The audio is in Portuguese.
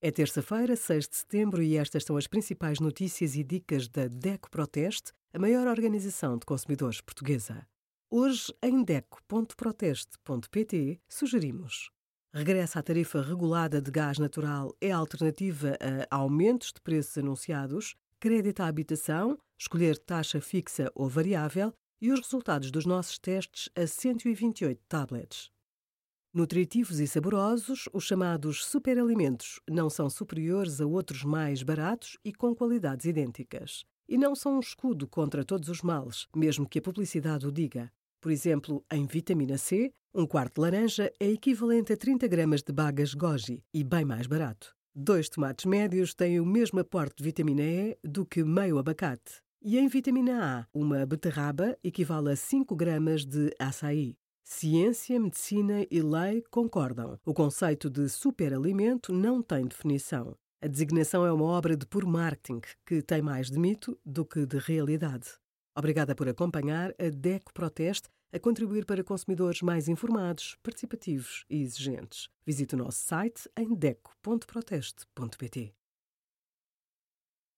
É terça-feira, 6 de setembro, e estas são as principais notícias e dicas da DECO Proteste, a maior organização de consumidores portuguesa. Hoje, em DECO.proteste.pt, sugerimos Regressa à tarifa regulada de gás natural é alternativa a aumentos de preços anunciados, crédito à habitação, escolher taxa fixa ou variável e os resultados dos nossos testes a 128 tablets. Nutritivos e saborosos, os chamados superalimentos não são superiores a outros mais baratos e com qualidades idênticas. E não são um escudo contra todos os males, mesmo que a publicidade o diga. Por exemplo, em vitamina C, um quarto de laranja é equivalente a 30 gramas de bagas goji e bem mais barato. Dois tomates médios têm o mesmo aporte de vitamina E do que meio abacate. E em vitamina A, uma beterraba equivale a 5 gramas de açaí. Ciência, medicina e lei concordam. O conceito de superalimento não tem definição. A designação é uma obra de puro marketing que tem mais de mito do que de realidade. Obrigada por acompanhar a DECO Proteste a contribuir para consumidores mais informados, participativos e exigentes. Visite o nosso site em deco.proteste.pt.